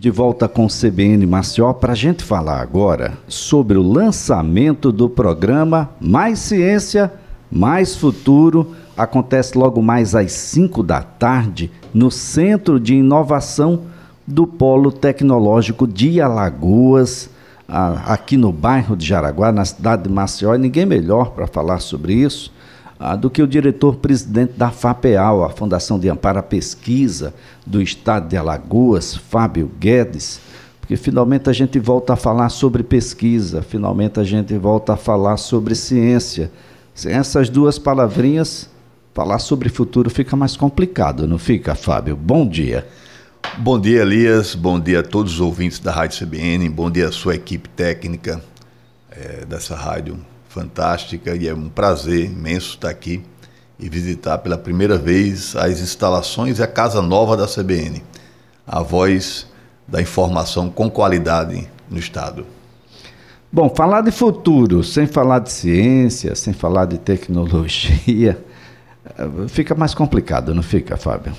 De volta com o CBN Maceió para a gente falar agora sobre o lançamento do programa Mais Ciência, Mais Futuro. Acontece logo mais às 5 da tarde no Centro de Inovação do Polo Tecnológico de Alagoas, aqui no bairro de Jaraguá, na cidade de Maceió. E ninguém melhor para falar sobre isso ah, do que o diretor-presidente da FAPEAL, a Fundação de Amparo à Pesquisa do Estado de Alagoas, Fábio Guedes, porque finalmente a gente volta a falar sobre pesquisa, finalmente a gente volta a falar sobre ciência. Sem essas duas palavrinhas, falar sobre futuro fica mais complicado, não fica, Fábio? Bom dia. Bom dia, Elias. Bom dia a todos os ouvintes da Rádio CBN. Bom dia à sua equipe técnica é, dessa rádio fantástica e é um prazer imenso estar aqui e visitar pela primeira vez as instalações e a casa nova da CBN, a voz da informação com qualidade no Estado. Bom, falar de futuro, sem falar de ciência, sem falar de tecnologia, fica mais complicado, não fica, Fábio?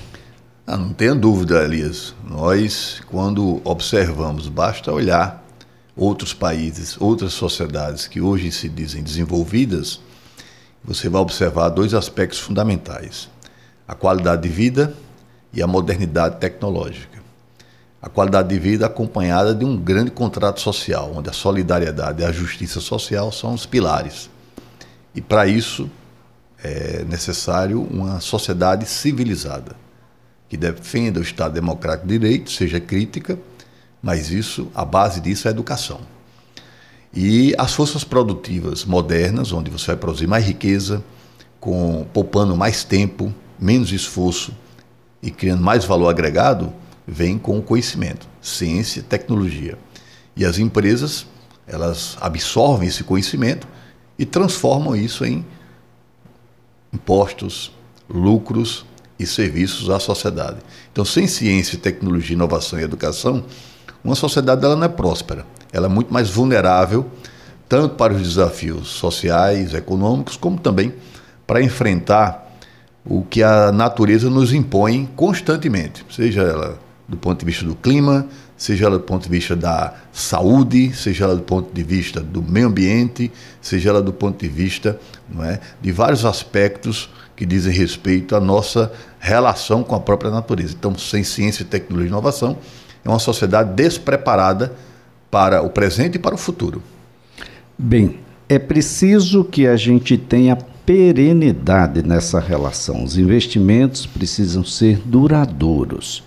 Ah, não tenha dúvida, Elias. Nós, quando observamos, basta olhar outros países, outras sociedades que hoje se dizem desenvolvidas, você vai observar dois aspectos fundamentais: a qualidade de vida e a modernidade tecnológica. A qualidade de vida acompanhada de um grande contrato social, onde a solidariedade e a justiça social são os pilares. E para isso é necessário uma sociedade civilizada, que defenda o Estado Democrático de Direito, seja crítica mas isso, a base disso é a educação. E as forças produtivas modernas, onde você vai produzir mais riqueza, com poupando mais tempo, menos esforço e criando mais valor agregado, vem com o conhecimento, ciência tecnologia. E as empresas, elas absorvem esse conhecimento e transformam isso em impostos, lucros e serviços à sociedade. Então, sem ciência, tecnologia, inovação e educação, uma sociedade ela não é próspera, ela é muito mais vulnerável, tanto para os desafios sociais, econômicos, como também para enfrentar o que a natureza nos impõe constantemente, seja ela do ponto de vista do clima, seja ela do ponto de vista da saúde, seja ela do ponto de vista do meio ambiente, seja ela do ponto de vista não é, de vários aspectos que dizem respeito à nossa relação com a própria natureza. Então, sem ciência, tecnologia e inovação, é uma sociedade despreparada para o presente e para o futuro. Bem, é preciso que a gente tenha perenidade nessa relação. Os investimentos precisam ser duradouros,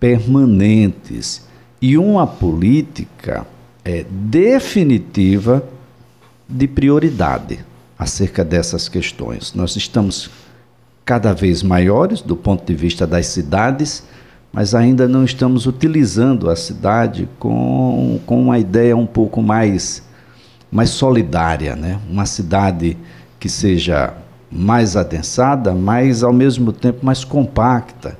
permanentes e uma política é, definitiva de prioridade acerca dessas questões. Nós estamos cada vez maiores do ponto de vista das cidades mas ainda não estamos utilizando a cidade com, com uma ideia um pouco mais, mais solidária, né? uma cidade que seja mais adensada, mas ao mesmo tempo mais compacta,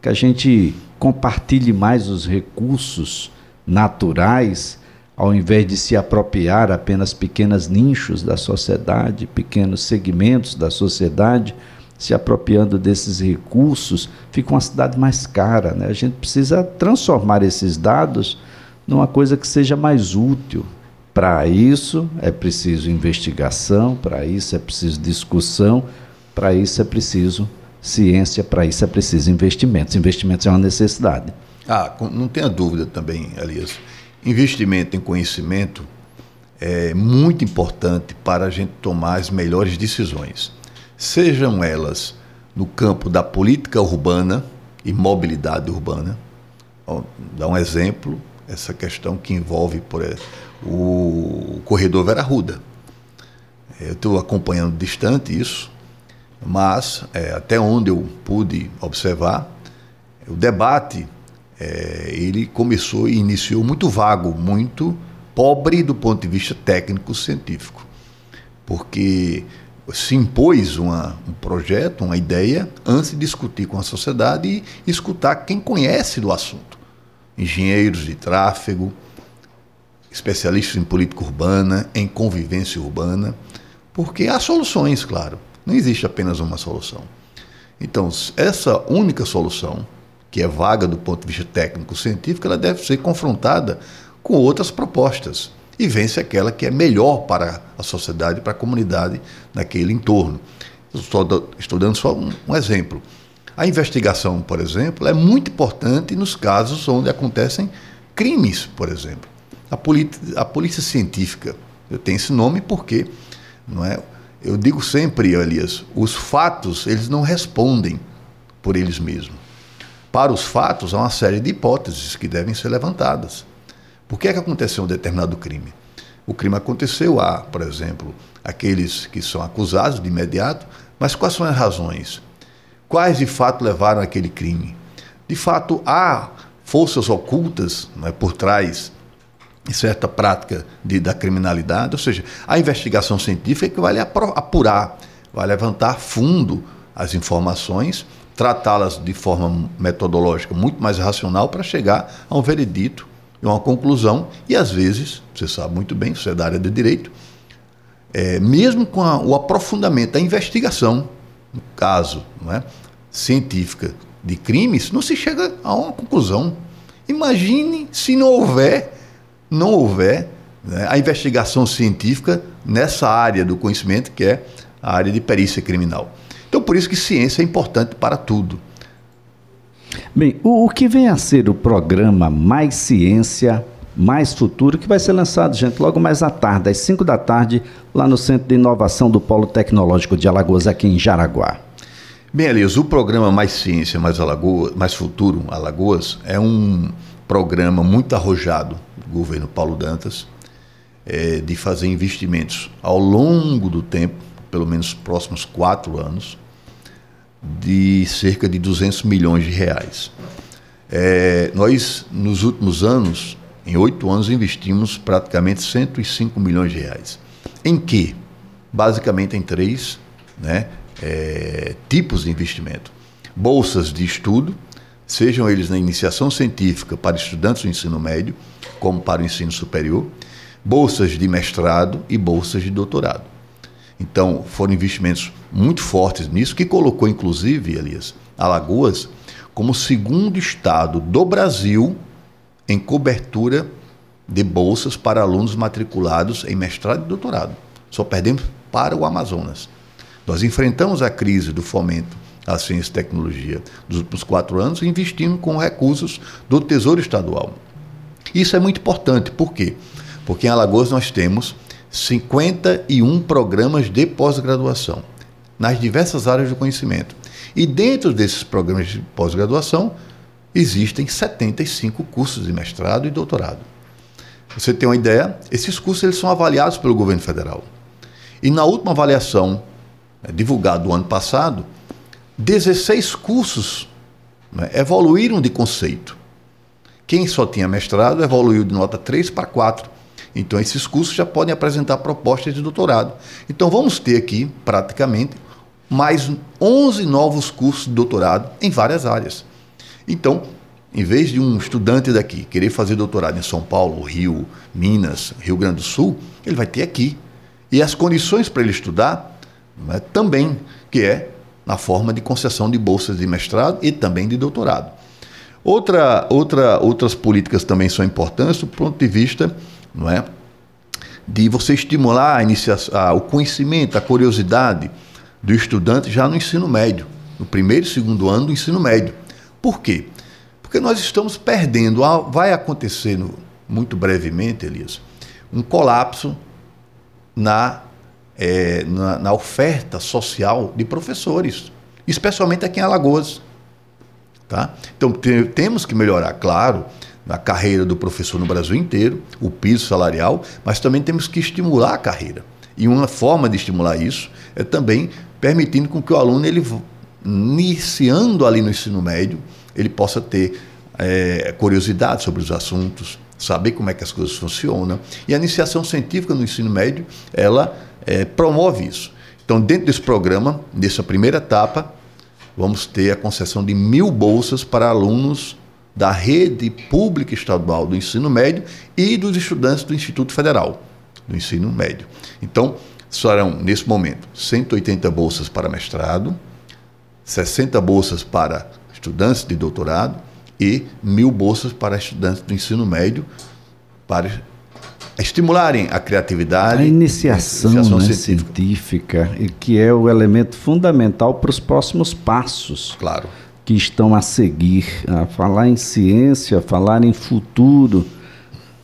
que a gente compartilhe mais os recursos naturais, ao invés de se apropriar apenas pequenos nichos da sociedade, pequenos segmentos da sociedade, se apropriando desses recursos, fica uma cidade mais cara. Né? A gente precisa transformar esses dados numa coisa que seja mais útil. Para isso é preciso investigação, para isso é preciso discussão, para isso é preciso ciência, para isso é preciso investimentos. Investimentos é uma necessidade. Ah, não tenha dúvida também, Elias. Investimento em conhecimento é muito importante para a gente tomar as melhores decisões sejam elas no campo da política urbana e mobilidade urbana. Vou dar um exemplo, essa questão que envolve por exemplo, o corredor Vera Ruda. Eu estou acompanhando distante isso, mas é, até onde eu pude observar, o debate é, ele começou e iniciou muito vago, muito pobre do ponto de vista técnico-científico, porque se impôs uma, um projeto, uma ideia, antes de discutir com a sociedade e escutar quem conhece do assunto. Engenheiros de tráfego, especialistas em política urbana, em convivência urbana, porque há soluções, claro. Não existe apenas uma solução. Então, essa única solução, que é vaga do ponto de vista técnico-científico, ela deve ser confrontada com outras propostas e vence aquela que é melhor para a sociedade, para a comunidade naquele entorno. Estou, estou dando só um, um exemplo. A investigação, por exemplo, é muito importante nos casos onde acontecem crimes, por exemplo. A, a polícia científica, eu tenho esse nome porque, não é? Eu digo sempre, Elias, os fatos eles não respondem por eles mesmos. Para os fatos há uma série de hipóteses que devem ser levantadas. Por que é que aconteceu um determinado crime? O crime aconteceu, há, por exemplo, aqueles que são acusados de imediato, mas quais são as razões? Quais de fato levaram aquele crime? De fato, há forças ocultas é, por trás de certa prática de, da criminalidade, ou seja, a investigação científica é que vai apurar, vai levantar fundo as informações, tratá-las de forma metodológica muito mais racional para chegar a um veredito, a uma conclusão, e às vezes, você sabe muito bem, você é da área de direito, é, mesmo com a, o aprofundamento da investigação, no caso é, científica de crimes, não se chega a uma conclusão. Imagine se não houver, não houver né, a investigação científica nessa área do conhecimento que é a área de perícia criminal. Então, por isso que ciência é importante para tudo. Bem, o, o que vem a ser o programa Mais Ciência, Mais Futuro, que vai ser lançado, gente, logo mais à tarde, às 5 da tarde, lá no Centro de Inovação do Polo Tecnológico de Alagoas, aqui em Jaraguá. Bem, Elias, o programa Mais Ciência, Mais, Alagoas, Mais Futuro Alagoas é um programa muito arrojado do governo Paulo Dantas é, de fazer investimentos ao longo do tempo, pelo menos próximos quatro anos, de cerca de 200 milhões de reais. É, nós, nos últimos anos, em oito anos, investimos praticamente 105 milhões de reais. Em que? Basicamente em três, né? é, tipos de investimento. Bolsas de estudo, sejam eles na iniciação científica para estudantes do ensino médio, como para o ensino superior, bolsas de mestrado e bolsas de doutorado. Então, foram investimentos muito fortes nisso, que colocou, inclusive, Elias, Alagoas como segundo estado do Brasil em cobertura de bolsas para alunos matriculados em mestrado e doutorado. Só perdemos para o Amazonas. Nós enfrentamos a crise do fomento à ciência e tecnologia dos últimos quatro anos investindo com recursos do Tesouro Estadual. Isso é muito importante, por quê? Porque em Alagoas nós temos 51 programas de pós-graduação nas diversas áreas do conhecimento. E dentro desses programas de pós-graduação existem 75 cursos de mestrado e doutorado. Você tem uma ideia? Esses cursos eles são avaliados pelo governo federal. E na última avaliação né, divulgado no ano passado, 16 cursos né, evoluíram de conceito. Quem só tinha mestrado evoluiu de nota 3 para 4. Então, esses cursos já podem apresentar propostas de doutorado. Então, vamos ter aqui, praticamente, mais 11 novos cursos de doutorado em várias áreas. Então, em vez de um estudante daqui querer fazer doutorado em São Paulo, Rio, Minas, Rio Grande do Sul, ele vai ter aqui. E as condições para ele estudar né, também, que é na forma de concessão de bolsas de mestrado e também de doutorado. Outra, outra, outras políticas também são importantes do ponto de vista não é, de você estimular a iniciação, a, o conhecimento, a curiosidade do estudante já no ensino médio, no primeiro e segundo ano do ensino médio. Por quê? Porque nós estamos perdendo, vai acontecer no, muito brevemente, Elias, um colapso na é, na, na, oferta social de professores, especialmente aqui em Alagoas. Tá? Então te, temos que melhorar, claro, na carreira do professor no Brasil inteiro, o piso salarial, mas também temos que estimular a carreira. E uma forma de estimular isso é também permitindo com que o aluno, ele, iniciando ali no ensino médio, ele possa ter é, curiosidade sobre os assuntos, saber como é que as coisas funcionam. E a iniciação científica no ensino médio, ela é, promove isso. Então, dentro desse programa, nessa primeira etapa, vamos ter a concessão de mil bolsas para alunos da rede pública estadual do ensino médio e dos estudantes do Instituto Federal do ensino médio. Então, serão, nesse momento, 180 bolsas para mestrado, 60 bolsas para estudantes de doutorado e mil bolsas para estudantes do ensino médio para estimularem a criatividade. A iniciação, a iniciação né, científica. científica, que é o elemento fundamental para os próximos passos. Claro. Que estão a seguir. A falar em ciência, falar em futuro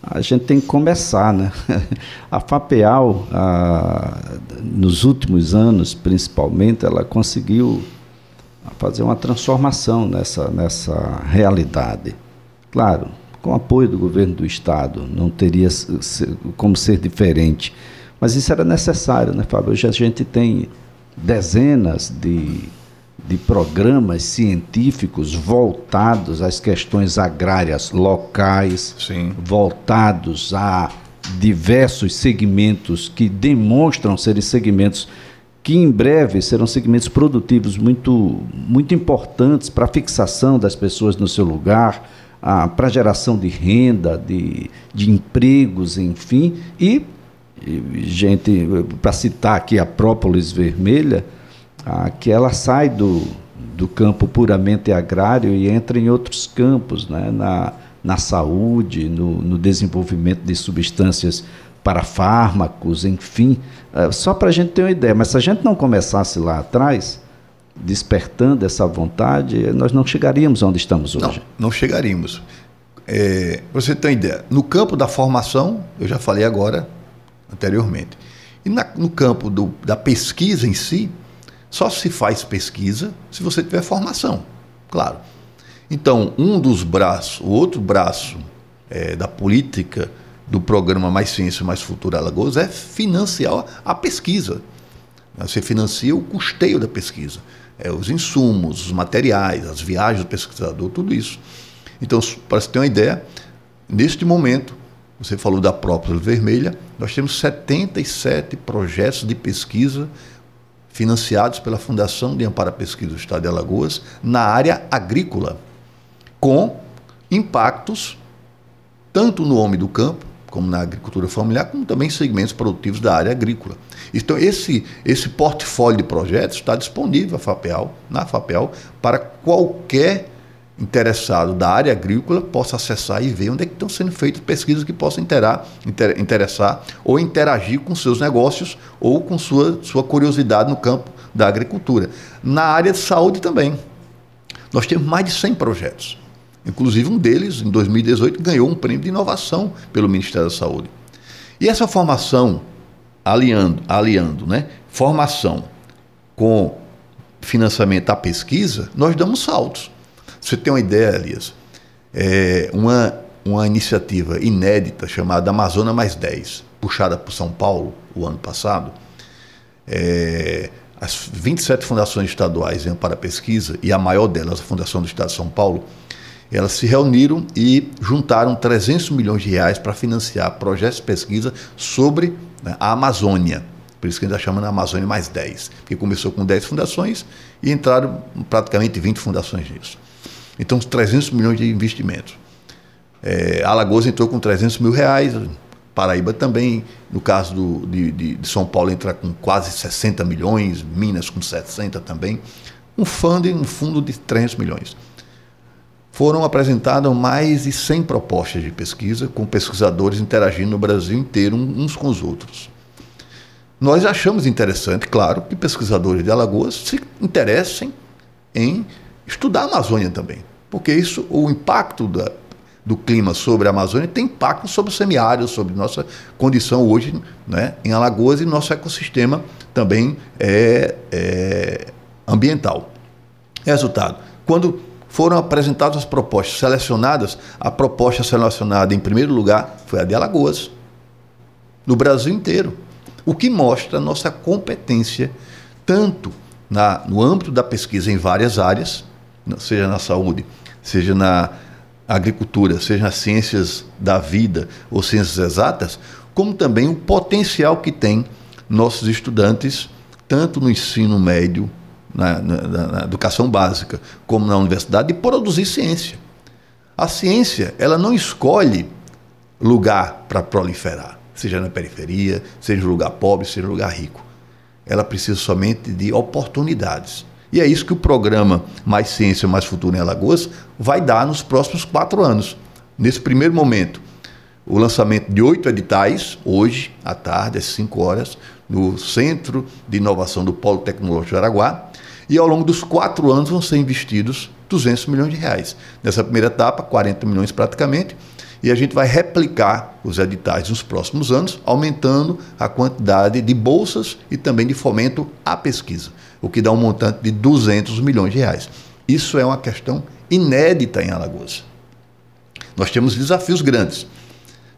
a gente tem que começar, né? A FAPEAL, a, nos últimos anos, principalmente, ela conseguiu fazer uma transformação nessa, nessa realidade. Claro, com apoio do governo do Estado, não teria como ser diferente. Mas isso era necessário, né, Fábio? Hoje a gente tem dezenas de de programas científicos voltados às questões agrárias locais, Sim. voltados a diversos segmentos que demonstram serem segmentos que em breve serão segmentos produtivos muito, muito importantes para a fixação das pessoas no seu lugar, para a geração de renda, de, de empregos, enfim. E, e gente, para citar aqui a própolis vermelha, ah, que ela sai do, do campo puramente agrário e entra em outros campos, né? na, na saúde, no, no desenvolvimento de substâncias para fármacos, enfim, ah, só para a gente ter uma ideia. Mas se a gente não começasse lá atrás, despertando essa vontade, nós não chegaríamos onde estamos hoje. Não, não chegaríamos. É, para você ter uma ideia, no campo da formação, eu já falei agora, anteriormente, e na, no campo do, da pesquisa em si, só se faz pesquisa se você tiver formação, claro. Então, um dos braços, o outro braço é, da política do programa Mais Ciência, Mais Futuro Alagoas é financiar a pesquisa. Você financia o custeio da pesquisa, é, os insumos, os materiais, as viagens do pesquisador, tudo isso. Então, para você ter uma ideia, neste momento, você falou da própria vermelha, nós temos 77 projetos de pesquisa financiados pela Fundação de Amparo à Pesquisa do Estado de Alagoas na área agrícola, com impactos tanto no homem do campo, como na agricultura familiar, como também segmentos produtivos da área agrícola. Então, esse, esse portfólio de projetos está disponível FAPEL, na FAPEL para qualquer interessado da área agrícola possa acessar e ver onde é que estão sendo feitas pesquisas que possam interar, inter, interessar ou interagir com seus negócios ou com sua, sua curiosidade no campo da agricultura. Na área de saúde também. Nós temos mais de 100 projetos. Inclusive um deles, em 2018, ganhou um prêmio de inovação pelo Ministério da Saúde. E essa formação, aliando, aliando né, formação com financiamento à pesquisa, nós damos saltos você tem uma ideia, Elias, é uma, uma iniciativa inédita chamada Amazônia Mais 10, puxada por São Paulo o ano passado, é, as 27 fundações estaduais para a pesquisa, e a maior delas, a Fundação do Estado de São Paulo, elas se reuniram e juntaram 300 milhões de reais para financiar projetos de pesquisa sobre né, a Amazônia. Por isso que a gente está chamando a Amazônia mais 10, porque começou com 10 fundações e entraram praticamente 20 fundações nisso. Então, 300 milhões de investimentos. É, Alagoas entrou com 300 mil reais, Paraíba também, no caso do, de, de, de, São Paulo, entra com quase 60 milhões, Minas com 60 também. Um fundo, um fundo de 300 milhões. Foram apresentadas mais de 100 propostas de pesquisa, com pesquisadores interagindo no Brasil inteiro, uns com os outros. Nós achamos interessante, claro, que pesquisadores de Alagoas se interessem em estudar a Amazônia também, porque isso, o impacto da, do clima sobre a Amazônia tem impacto sobre o semiárido, sobre nossa condição hoje né, em Alagoas e nosso ecossistema também é, é ambiental. Resultado: quando foram apresentadas as propostas selecionadas, a proposta selecionada em primeiro lugar foi a de Alagoas, no Brasil inteiro, o que mostra nossa competência tanto na, no âmbito da pesquisa em várias áreas, seja na saúde, seja na agricultura, seja nas ciências da vida ou ciências exatas, como também o potencial que tem nossos estudantes, tanto no ensino médio, na, na, na educação básica, como na universidade, de produzir ciência. A ciência, ela não escolhe lugar para proliferar, seja na periferia, seja um lugar pobre, seja um lugar rico. Ela precisa somente de oportunidades. E é isso que o programa Mais Ciência, Mais Futuro em Alagoas vai dar nos próximos quatro anos. Nesse primeiro momento, o lançamento de oito editais, hoje, à tarde, às 5 horas, no Centro de Inovação do Polo Tecnológico de Araguá. E ao longo dos quatro anos vão ser investidos 200 milhões de reais. Nessa primeira etapa, 40 milhões praticamente, e a gente vai replicar os editais nos próximos anos, aumentando a quantidade de bolsas e também de fomento à pesquisa, o que dá um montante de 200 milhões de reais. Isso é uma questão inédita em Alagoas. Nós temos desafios grandes.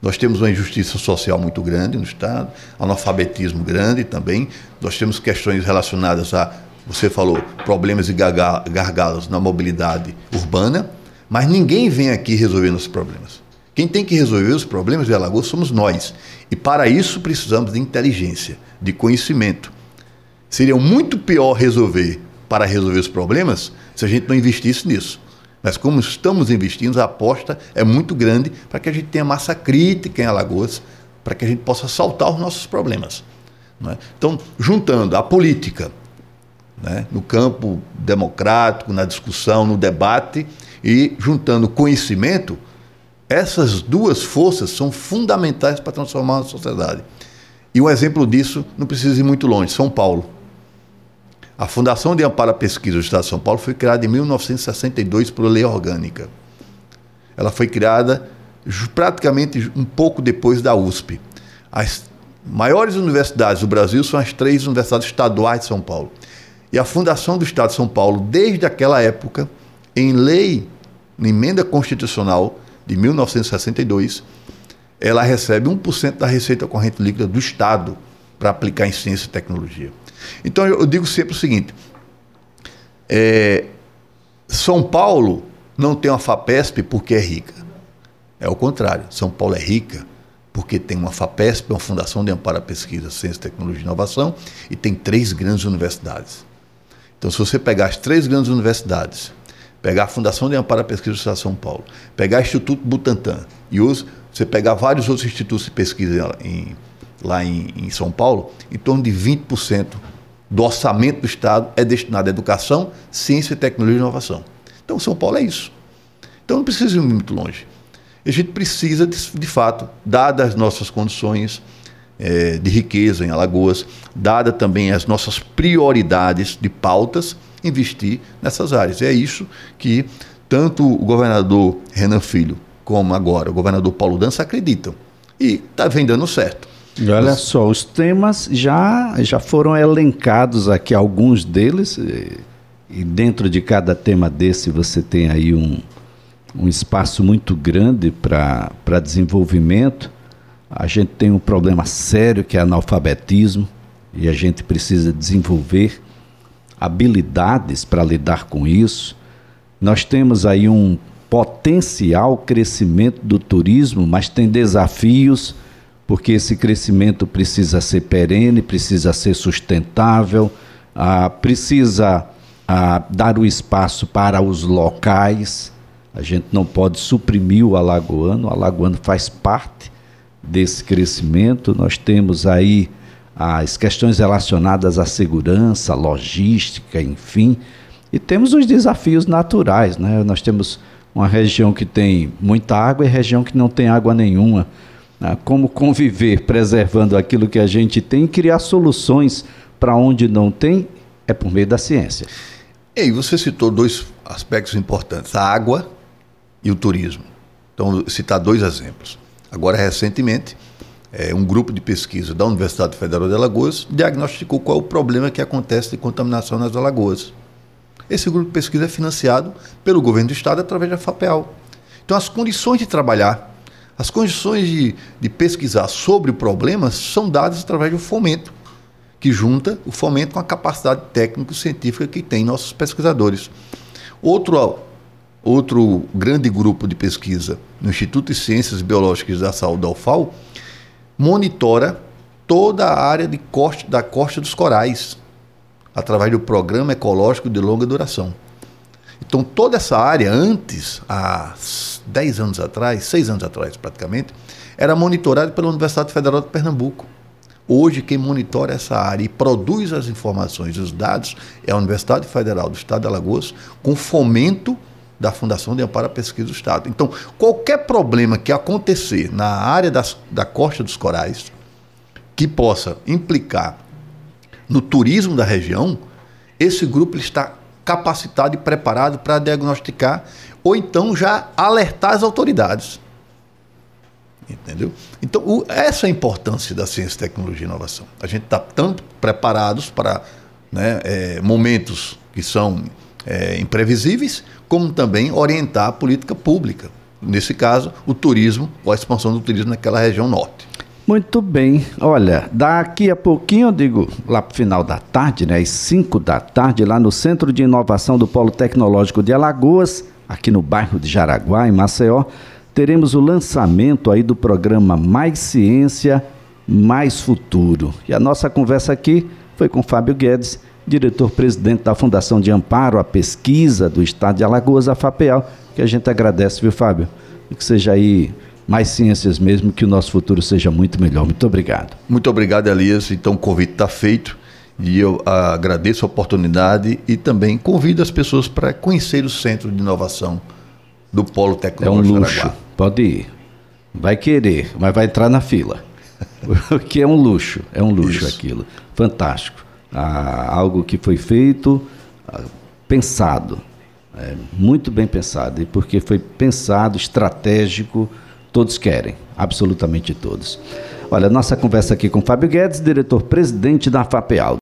Nós temos uma injustiça social muito grande no Estado, analfabetismo grande também. Nós temos questões relacionadas a, você falou, problemas e gargalos na mobilidade urbana, mas ninguém vem aqui resolvendo os problemas. Quem tem que resolver os problemas de Alagoas somos nós. E para isso precisamos de inteligência, de conhecimento. Seria muito pior resolver para resolver os problemas se a gente não investisse nisso. Mas como estamos investindo, a aposta é muito grande para que a gente tenha massa crítica em Alagoas, para que a gente possa saltar os nossos problemas. É? Então, juntando a política né, no campo democrático, na discussão, no debate, e juntando conhecimento, essas duas forças são fundamentais para transformar a sociedade. E um exemplo disso não precisa ir muito longe: São Paulo. A Fundação de Amparo à Pesquisa do Estado de São Paulo foi criada em 1962 por lei orgânica. Ela foi criada praticamente um pouco depois da USP. As maiores universidades do Brasil são as três universidades estaduais de São Paulo. E a Fundação do Estado de São Paulo, desde aquela época, em lei, em emenda constitucional de 1962, ela recebe 1% da receita corrente líquida do Estado para aplicar em ciência e tecnologia. Então eu digo sempre o seguinte: é, São Paulo não tem uma FAPESP porque é rica. É o contrário. São Paulo é rica porque tem uma FAPESP, uma Fundação de Amparo à Pesquisa, Ciência, Tecnologia e Inovação, e tem três grandes universidades. Então, se você pegar as três grandes universidades, pegar a Fundação de Amparo à Pesquisa do Estado de São Paulo, pegar o Instituto Butantan e os, você pegar vários outros institutos de pesquisa em, lá em, em São Paulo, em torno de 20% do orçamento do Estado é destinado à educação, ciência, tecnologia e inovação. Então, São Paulo é isso. Então, não precisa ir muito longe. A gente precisa, de, de fato, dadas as nossas condições é, de riqueza em Alagoas, dadas também as nossas prioridades de pautas, investir nessas áreas. E é isso que tanto o governador Renan Filho como agora o governador Paulo Dança acreditam. E está vem dando certo. E olha só, os temas já, já foram elencados aqui, alguns deles, e dentro de cada tema desse você tem aí um, um espaço muito grande para desenvolvimento. A gente tem um problema sério que é analfabetismo, e a gente precisa desenvolver habilidades para lidar com isso. Nós temos aí um potencial crescimento do turismo, mas tem desafios porque esse crescimento precisa ser perene, precisa ser sustentável, ah, precisa ah, dar o espaço para os locais. A gente não pode suprimir o alagoano, o alagoano faz parte desse crescimento. Nós temos aí as questões relacionadas à segurança, logística, enfim, e temos os desafios naturais. Né? Nós temos uma região que tem muita água e região que não tem água nenhuma? Como conviver preservando aquilo que a gente tem e criar soluções para onde não tem, é por meio da ciência. E você citou dois aspectos importantes, a água e o turismo. Então, citar dois exemplos. Agora, recentemente, é, um grupo de pesquisa da Universidade Federal de Alagoas diagnosticou qual é o problema que acontece de contaminação nas Alagoas. Esse grupo de pesquisa é financiado pelo governo do estado através da FAPEAL. Então, as condições de trabalhar as condições de, de pesquisar sobre o problema são dadas através do fomento, que junta o fomento com a capacidade técnico-científica que tem nossos pesquisadores. Outro, outro grande grupo de pesquisa no Instituto de Ciências Biológicas da Saúde da UFAL monitora toda a área de corte, da costa dos corais, através do Programa Ecológico de Longa Duração. Então, toda essa área, antes, há 10 anos atrás, 6 anos atrás praticamente, era monitorada pela Universidade Federal de Pernambuco. Hoje, quem monitora essa área e produz as informações e os dados é a Universidade Federal do Estado de Alagoas, com fomento da Fundação de Amparo à Pesquisa do Estado. Então, qualquer problema que acontecer na área das, da Costa dos Corais, que possa implicar no turismo da região, esse grupo está capacitado e preparado para diagnosticar ou então já alertar as autoridades. Entendeu? Então, o, essa é a importância da ciência, tecnologia e inovação. A gente está tanto preparados para né, é, momentos que são é, imprevisíveis, como também orientar a política pública. Nesse caso, o turismo ou a expansão do turismo naquela região norte. Muito bem. Olha, daqui a pouquinho, eu digo lá para o final da tarde, né, às 5 da tarde, lá no Centro de Inovação do Polo Tecnológico de Alagoas, aqui no bairro de Jaraguá, em Maceió, teremos o lançamento aí do programa Mais Ciência, Mais Futuro. E a nossa conversa aqui foi com Fábio Guedes, diretor-presidente da Fundação de Amparo à Pesquisa do Estado de Alagoas, a FAPEAL, que a gente agradece, viu, Fábio? Que seja aí mais ciências mesmo, que o nosso futuro seja muito melhor. Muito obrigado. Muito obrigado, Elias. Então o convite está feito e eu agradeço a oportunidade e também convido as pessoas para conhecer o Centro de Inovação do Polo Tecnológico. É um luxo, pode ir. Vai querer, mas vai entrar na fila. que é um luxo, é um luxo Isso. aquilo. Fantástico. Ah, algo que foi feito, ah, pensado, é, muito bem pensado, e porque foi pensado, estratégico, Todos querem, absolutamente todos. Olha, nossa conversa aqui com Fábio Guedes, diretor-presidente da FAPEAL.